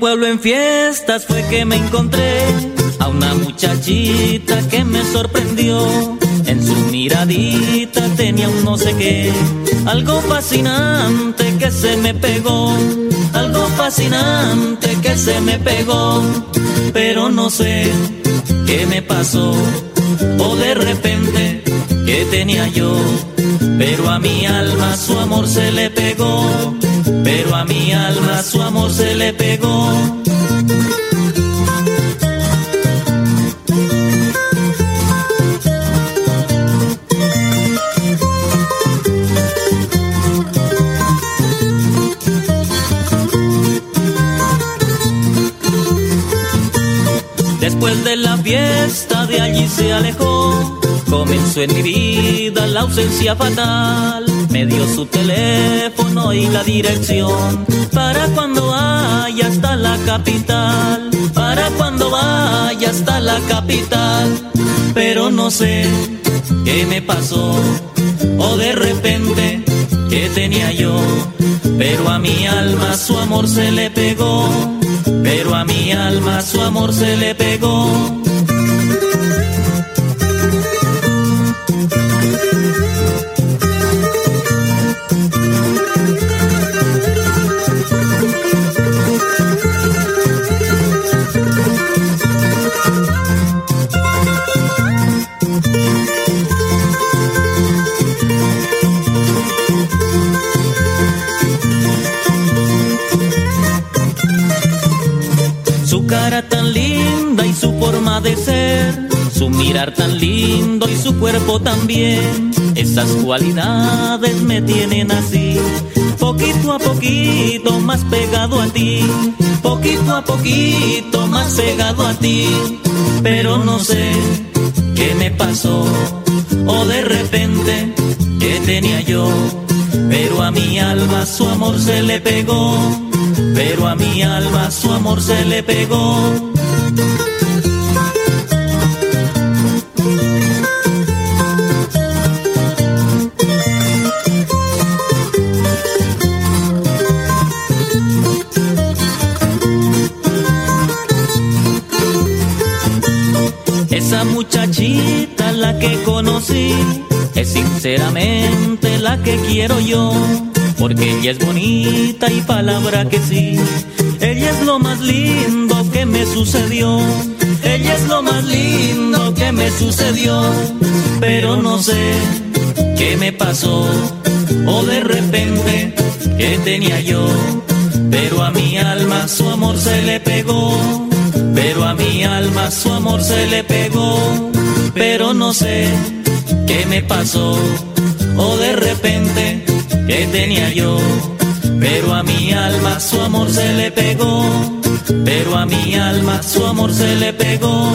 Pueblo en fiestas fue que me encontré a una muchachita que me sorprendió. En su miradita tenía un no sé qué, algo fascinante que se me pegó, algo fascinante que se me pegó, pero no sé qué me pasó, o de repente que tenía yo, pero a mi alma su amor se le pegó pero a mi alma su amor se le pegó. Después de la fiesta de allí se alejó, comenzó en mi vida la ausencia fatal. Me dio su teléfono y la dirección. Para cuando vaya hasta la capital, para cuando vaya hasta la capital, pero no sé qué me pasó. O de repente qué tenía yo, pero a mi alma su amor se le pegó, pero a mi alma su amor se le pegó. De ser, su mirar tan lindo y su cuerpo también. Esas cualidades me tienen así, poquito a poquito más pegado a ti, poquito a poquito más pegado a ti. Pero no sé qué me pasó, o de repente qué tenía yo, pero a mi alma su amor se le pegó, pero a mi alma su amor se le pegó. muchachita la que conocí es sinceramente la que quiero yo, porque ella es bonita y palabra que sí. Ella es lo más lindo que me sucedió, ella es lo más lindo que me sucedió, pero no sé qué me pasó, o de repente qué tenía yo, pero a mi alma su amor se le pegó. Pero a mi alma su amor se le pegó, pero no sé qué me pasó, o de repente qué tenía yo, pero a mi alma su amor se le pegó, pero a mi alma su amor se le pegó.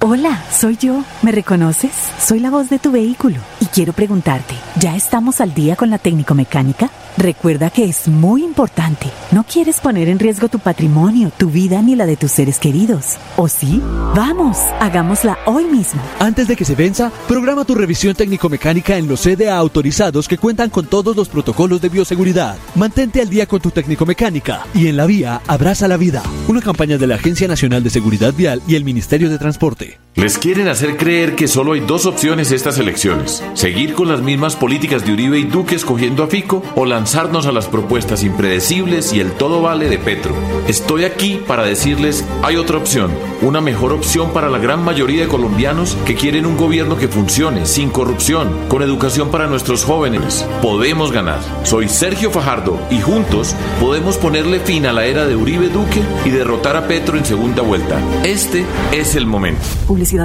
Hola, soy yo. ¿Me reconoces? Soy la voz de tu vehículo y quiero preguntarte, ¿ya estamos al día con la técnico-mecánica? Recuerda que es muy importante. No quieres poner en riesgo tu patrimonio, tu vida ni la de tus seres queridos. ¿O sí? Vamos, hagámosla hoy mismo. Antes de que se venza, programa tu revisión técnico-mecánica en los CDA autorizados que cuentan con todos los protocolos de bioseguridad. Mantente al día con tu técnico-mecánica y en la vía abraza la vida. Una campaña de la Agencia Nacional de Seguridad Vial y el Ministerio de Transporte. Les quieren hacer creer que solo hay dos opciones estas elecciones. Seguir con las mismas políticas de Uribe y Duque escogiendo a Fico o lanzarnos a las propuestas impredecibles y el todo vale de Petro. Estoy aquí para decirles, hay otra opción, una mejor opción para la gran mayoría de colombianos que quieren un gobierno que funcione, sin corrupción, con educación para nuestros jóvenes. Podemos ganar. Soy Sergio Fajardo y juntos podemos ponerle fin a la era de Uribe Duque y derrotar a Petro en segunda vuelta. Este es el momento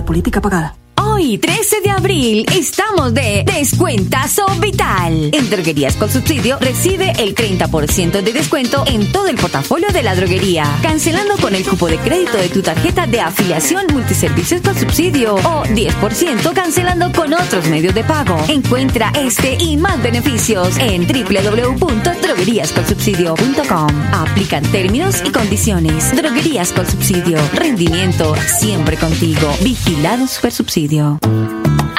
política pagada. Hoy, 13 de abril, estamos de descuentazo vital. En Droguerías con Subsidio recibe el 30% de descuento en todo el portafolio de la droguería, cancelando con el cupo de crédito de tu tarjeta de afiliación multiservicios con subsidio o 10% cancelando con otros medios de pago. Encuentra este y más beneficios en www.drogueríasconsubsidio.com. Aplican términos y condiciones. Droguerías con Subsidio. Rendimiento siempre contigo. Vigilado Super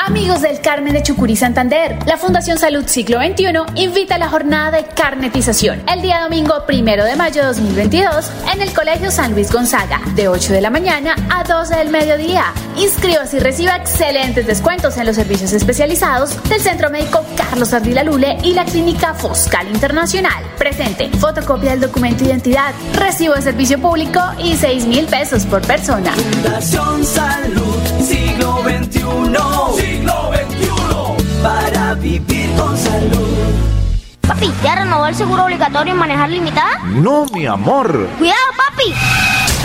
Amigos del Carmen de Chucurí Santander, la Fundación Salud Siglo XXI invita a la jornada de carnetización el día domingo primero de mayo de 2022 en el Colegio San Luis Gonzaga, de 8 de la mañana a 12 del mediodía. Inscríbase y reciba excelentes descuentos en los servicios especializados del Centro Médico Carlos Ardila Lule y la Clínica Foscal Internacional. Presente, fotocopia del documento de identidad, recibo de servicio público y 6 mil pesos por persona. Fundación Salud XXI. Siglo XXI. Para vivir con salud. Papi, ¿ya renovó el seguro obligatorio en manejar limitada? No, mi amor. Cuidado, papi.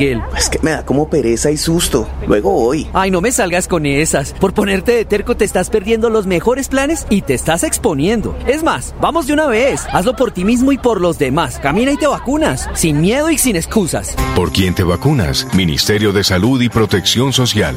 Es que me da como pereza y susto. Luego voy. Ay, no me salgas con esas. Por ponerte de terco te estás perdiendo los mejores planes y te estás exponiendo. Es más, vamos de una vez. Hazlo por ti mismo y por los demás. Camina y te vacunas. Sin miedo y sin excusas. ¿Por quién te vacunas? Ministerio de Salud y Protección Social.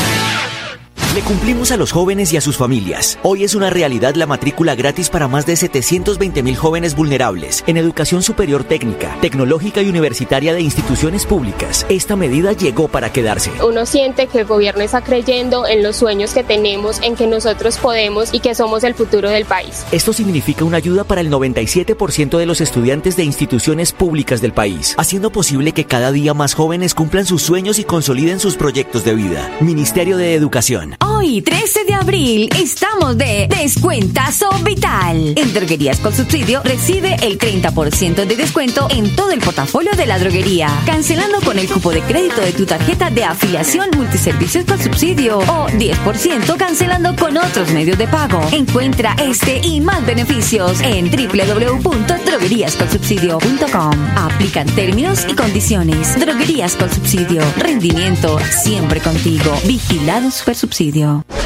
Le cumplimos a los jóvenes y a sus familias. Hoy es una realidad la matrícula gratis para más de 720 mil jóvenes vulnerables en educación superior técnica, tecnológica y universitaria de instituciones públicas. Esta medida llegó para quedarse. Uno siente que el gobierno está creyendo en los sueños que tenemos, en que nosotros podemos y que somos el futuro del país. Esto significa una ayuda para el 97% de los estudiantes de instituciones públicas del país, haciendo posible que cada día más jóvenes cumplan sus sueños y consoliden sus proyectos de vida. Ministerio de Educación. Hoy, 13 de abril, estamos de descuentazo vital. En Droguerías con Subsidio recibe el 30% de descuento en todo el portafolio de la droguería, cancelando con el cupo de crédito de tu tarjeta de afiliación multiservicios con subsidio o 10% cancelando con otros medios de pago. Encuentra este y más beneficios en www.drogueríasconsubsidio.com. Aplican términos y condiciones. Droguerías con Subsidio. Rendimiento siempre contigo. Vigilado Super Subsidio.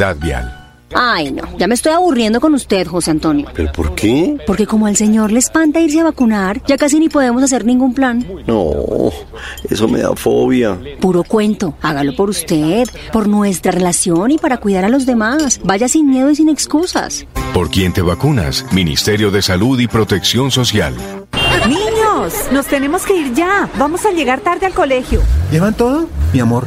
Vial. Ay, no, ya me estoy aburriendo con usted, José Antonio. ¿Pero por qué? Porque como al señor le espanta irse a vacunar, ya casi ni podemos hacer ningún plan. No, eso me da fobia. Puro cuento, hágalo por usted, por nuestra relación y para cuidar a los demás. Vaya sin miedo y sin excusas. ¿Por quién te vacunas? Ministerio de Salud y Protección Social. Niños, nos tenemos que ir ya. Vamos a llegar tarde al colegio. ¿Llevan todo? Mi amor,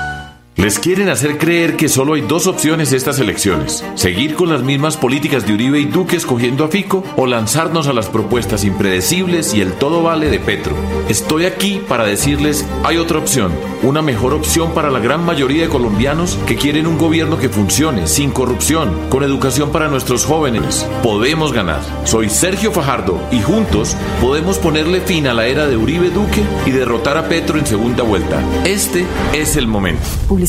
Les quieren hacer creer que solo hay dos opciones estas elecciones, seguir con las mismas políticas de Uribe y Duque escogiendo a Fico o lanzarnos a las propuestas impredecibles y el todo vale de Petro. Estoy aquí para decirles, hay otra opción, una mejor opción para la gran mayoría de colombianos que quieren un gobierno que funcione, sin corrupción, con educación para nuestros jóvenes. Podemos ganar. Soy Sergio Fajardo y juntos podemos ponerle fin a la era de Uribe Duque y derrotar a Petro en segunda vuelta. Este es el momento.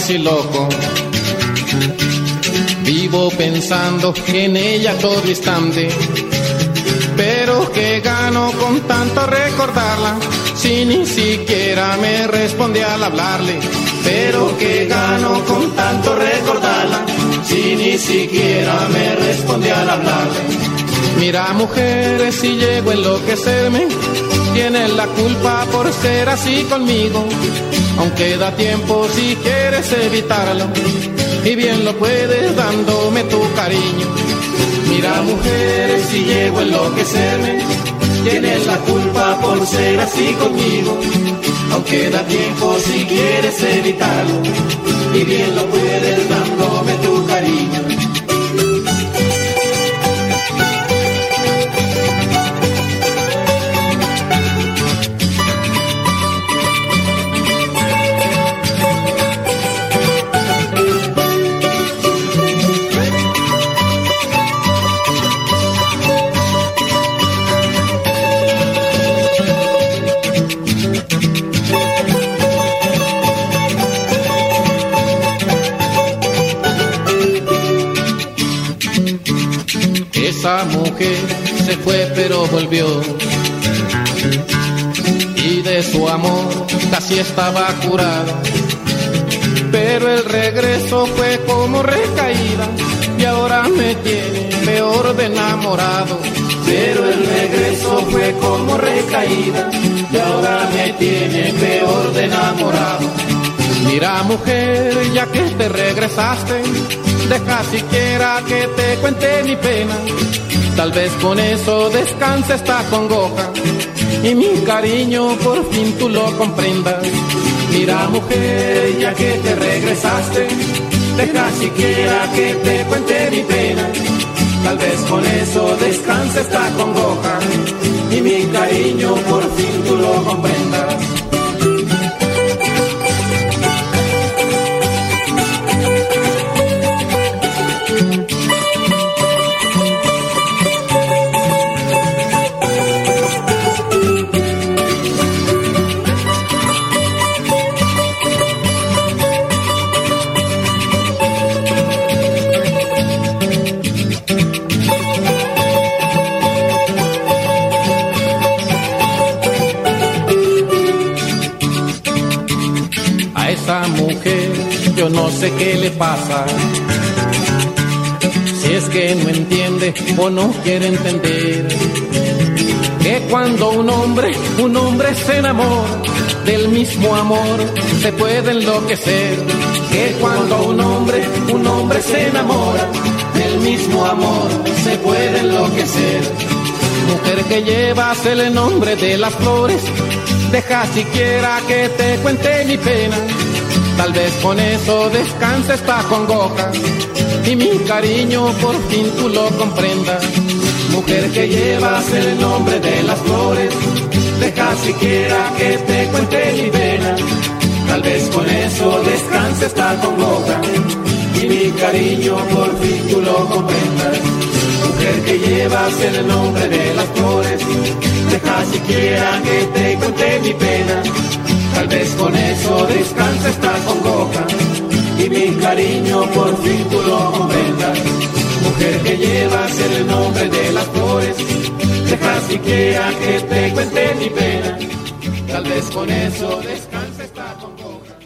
Casi loco. Vivo pensando en ella todo instante. Pero que gano con tanto recordarla, si ni siquiera me responde al hablarle. Pero que gano con tanto recordarla, si ni siquiera me responde al hablarle. Mira mujeres, si llego a enloquecerme, tienes la culpa por ser así conmigo. Aunque da tiempo si quieres evitarlo, y bien lo puedes dándome tu cariño. Mira mujeres, si llego a enloquecerme, tienes la culpa por ser así conmigo. Aunque da tiempo si quieres evitarlo, y bien lo puedes dándome Y de su amor casi estaba curado. Pero el regreso fue como recaída y ahora me tiene peor de enamorado. Pero el regreso fue como recaída y ahora me tiene peor de enamorado. Mira mujer, ya que te regresaste, deja siquiera que te cuente mi pena. Tal vez con eso descanse esta congoja y mi cariño por fin tú lo comprendas. Mira mujer, ya que te regresaste, deja siquiera que te cuente mi pena. Tal vez con eso descanse esta congoja y mi cariño por fin tú lo comprendas. Qué le pasa. Si es que no entiende o no quiere entender. Que cuando un hombre, un hombre se enamora del mismo amor, se puede enloquecer. Que cuando un hombre, un hombre se enamora del mismo amor, se puede enloquecer. Mujer que llevas el nombre de las flores, deja siquiera que te cuente mi pena. Tal vez con eso descanse esta congoja y mi cariño por fin tú lo comprendas. Mujer que llevas el nombre de las flores, deja siquiera que te cuente mi pena. Tal vez con eso descanse esta congoja y mi cariño por fin tú lo comprendas. Mujer que llevas el nombre de las flores, deja siquiera que te cuente mi pena. Tal vez con eso descanse esta congoja y mi cariño por fin tú lo comprendas. Mujer que llevas el nombre de las flores, deja siquiera que te cuente mi pena. Tal vez con eso descanse esta congoja.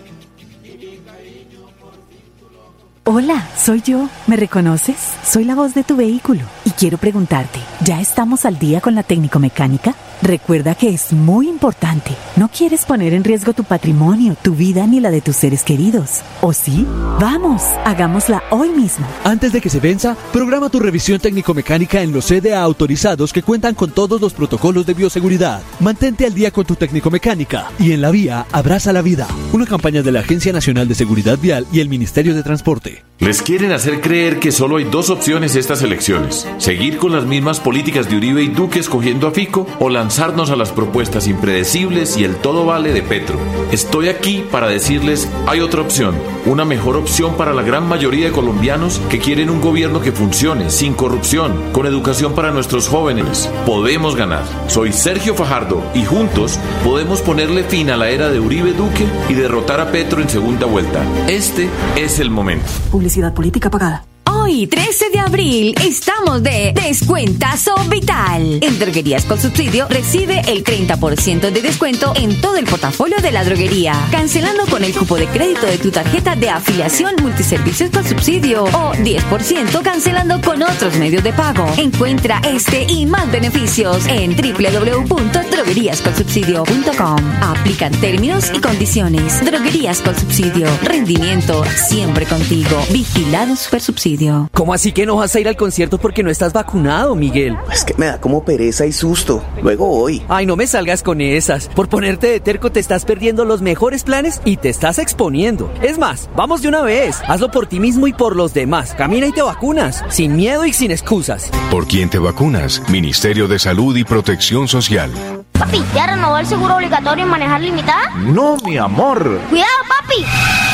Hola, soy yo. ¿Me reconoces? Soy la voz de tu vehículo y quiero preguntarte, ¿ya estamos al día con la técnico mecánica? Recuerda que es muy importante. No quieres poner en riesgo tu patrimonio, tu vida ni la de tus seres queridos. ¿O sí? Vamos, hagámosla hoy mismo. Antes de que se venza, programa tu revisión técnico-mecánica en los CDA autorizados que cuentan con todos los protocolos de bioseguridad. Mantente al día con tu técnico-mecánica y en la vía abraza la vida. Una campaña de la Agencia Nacional de Seguridad Vial y el Ministerio de Transporte. Les quieren hacer creer que solo hay dos opciones estas elecciones: seguir con las mismas políticas de Uribe y Duque escogiendo a Fico o lanzarnos a las propuestas impredecibles y el todo vale de Petro. Estoy aquí para decirles: hay otra opción, una mejor opción para la gran mayoría de colombianos que quieren un gobierno que funcione, sin corrupción, con educación para nuestros jóvenes. Podemos ganar. Soy Sergio Fajardo y juntos podemos ponerle fin a la era de Uribe Duque y derrotar a Petro en segunda vuelta. Este es el momento. Publicidad política pagada. Hoy, 13 de abril, estamos de Descuentazo Vital. En Droguerías con Subsidio recibe el 30% de descuento en todo el portafolio de la droguería. Cancelando con el cupo de crédito de tu tarjeta de afiliación multiservicios con subsidio o 10% cancelando con otros medios de pago. Encuentra este y más beneficios en www.drogueríasconsubsidio.com. Aplican términos y condiciones. Droguerías con Subsidio. Rendimiento siempre contigo. Vigilado Supersubsidio. ¿Cómo así que no vas a ir al concierto porque no estás vacunado, Miguel? Es que me da como pereza y susto. Luego voy. Ay, no me salgas con esas. Por ponerte de terco te estás perdiendo los mejores planes y te estás exponiendo. Es más, vamos de una vez. Hazlo por ti mismo y por los demás. Camina y te vacunas. Sin miedo y sin excusas. ¿Por quién te vacunas? Ministerio de Salud y Protección Social. Papi, ¿ya renovó el seguro obligatorio en manejar limitada? No, mi amor. ¡Cuidado, papi!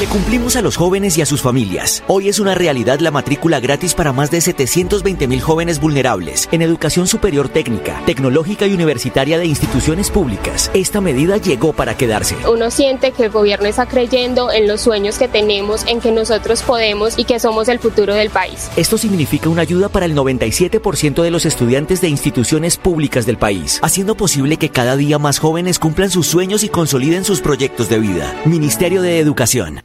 Le cumplimos a los jóvenes y a sus familias. Hoy es una realidad la matrícula gratis para más de 720 mil jóvenes vulnerables en educación superior técnica, tecnológica y universitaria de instituciones públicas. Esta medida llegó para quedarse. Uno siente que el gobierno está creyendo en los sueños que tenemos, en que nosotros podemos y que somos el futuro del país. Esto significa una ayuda para el 97% de los estudiantes de instituciones públicas del país, haciendo posible que cada día más jóvenes cumplan sus sueños y consoliden sus proyectos de vida. Ministerio de Educación.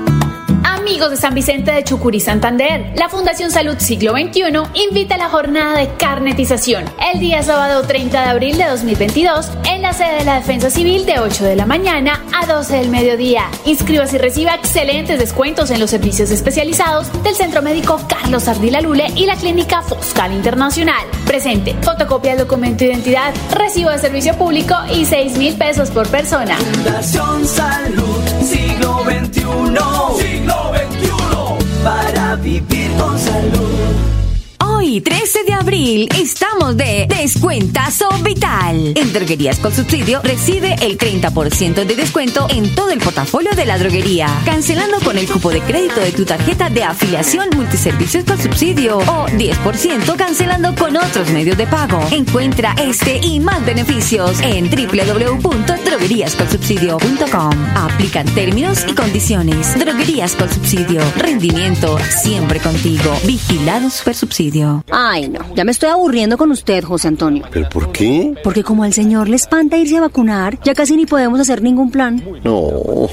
Amigos de San Vicente de Chucurí, Santander, la Fundación Salud Siglo XXI invita a la jornada de carnetización el día sábado 30 de abril de 2022 en la sede de la Defensa Civil de 8 de la mañana a 12 del mediodía. Inscríbase y reciba excelentes descuentos en los servicios especializados del Centro Médico Carlos Ardila Lule y la Clínica Foscal Internacional. Presente, fotocopia del documento de identidad, recibo de servicio público y 6 mil pesos por persona. Fundación Salud, XXI, siglo XXI, para vivir con salud. Hoy, 13 de abril, estamos de Descuentazo Vital. En Droguerías con Subsidio recibe el 30% de descuento en todo el portafolio de la droguería, cancelando con el cupo de crédito de tu tarjeta de afiliación multiservicios con subsidio o 10% cancelando con otros medios de pago. Encuentra este y más beneficios en www.drogueríascolsubsidio.com. Aplican términos y condiciones. Droguerías con subsidio. Rendimiento siempre contigo. Vigilado Super Ay, no, ya me estoy aburriendo con usted, José Antonio. ¿Pero por qué? Porque como al señor le espanta irse a vacunar, ya casi ni podemos hacer ningún plan. No,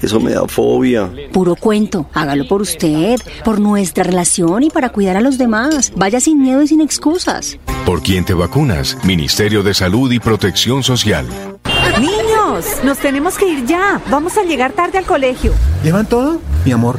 eso me da fobia. Puro cuento, hágalo por usted, por nuestra relación y para cuidar a los demás. Vaya sin miedo y sin excusas. ¿Por quién te vacunas? Ministerio de Salud y Protección Social. Niños, nos tenemos que ir ya. Vamos a llegar tarde al colegio. ¿Llevan todo? Mi amor,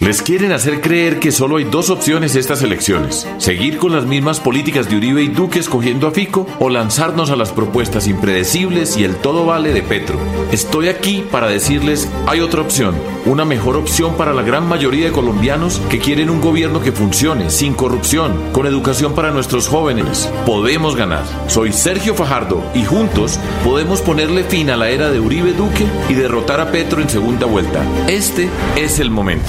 Les quieren hacer creer que solo hay dos opciones estas elecciones. Seguir con las mismas políticas de Uribe y Duque escogiendo a Fico o lanzarnos a las propuestas impredecibles y el todo vale de Petro. Estoy aquí para decirles, hay otra opción, una mejor opción para la gran mayoría de colombianos que quieren un gobierno que funcione, sin corrupción, con educación para nuestros jóvenes. Podemos ganar. Soy Sergio Fajardo y juntos podemos ponerle fin a la era de Uribe Duque y derrotar a Petro en segunda vuelta. Este es el momento.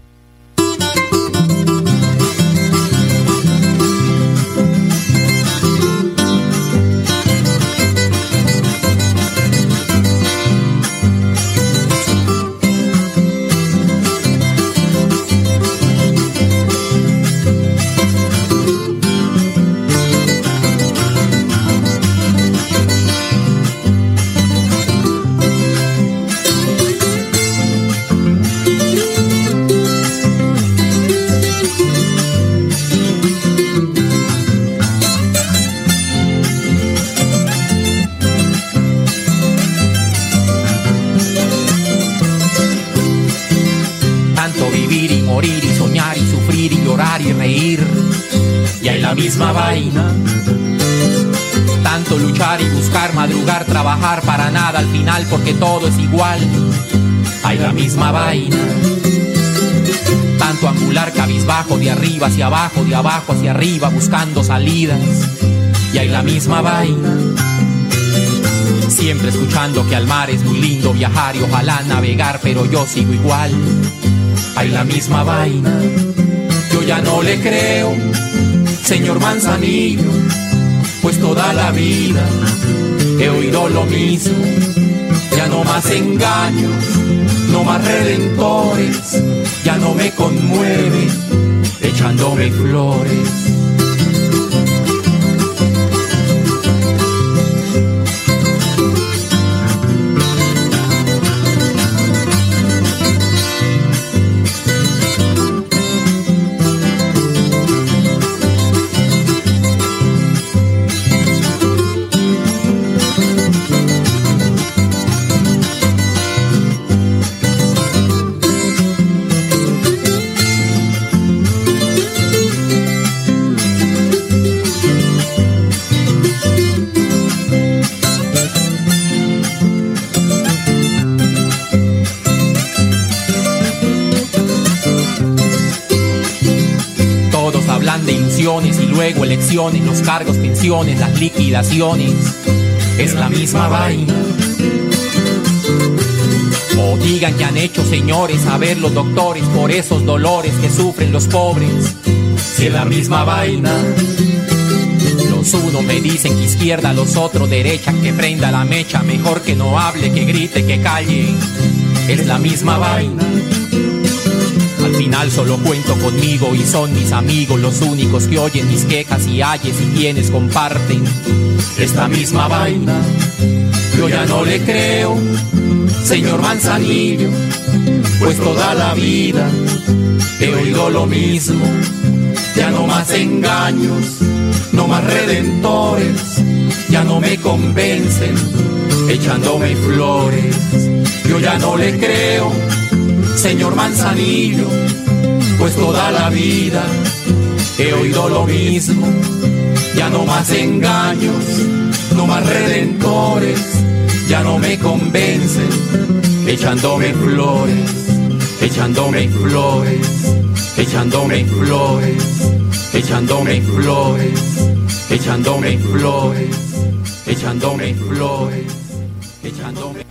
Luchar y buscar, madrugar, trabajar para nada al final porque todo es igual. Hay la misma vaina. Tanto angular cabizbajo de arriba hacia abajo, de abajo hacia arriba buscando salidas. Y hay la misma vaina. Siempre escuchando que al mar es muy lindo viajar y ojalá navegar, pero yo sigo igual. Hay la misma vaina. Yo ya no le creo, señor Manzanillo, toda la vida he oído lo mismo. Ya no más engaños, no más redentores, ya no me conmueve echándome flores. Los cargos, pensiones, las liquidaciones. Es la misma vaina. O digan que han hecho señores a ver los doctores por esos dolores que sufren los pobres. Si es la misma vaina. Los unos me dicen que izquierda, los otros derecha, que prenda la mecha, mejor que no hable, que grite, que calle. Es la misma vaina. Al final solo cuento conmigo y son mis amigos los únicos que oyen mis quejas y ayes y quienes comparten esta misma vaina. Yo ya no le creo, señor Manzanillo, pues toda la vida he oído lo mismo. Ya no más engaños, no más redentores, ya no me convencen, echándome flores. Yo ya no le creo, señor Manzanillo, pues toda la vida he oído lo mismo. Ya no más engaños, no más redentores, ya no me convencen, echándome flores, echándome flores, echándome flores, echándome flores, echándome flores, echándome flores, echándome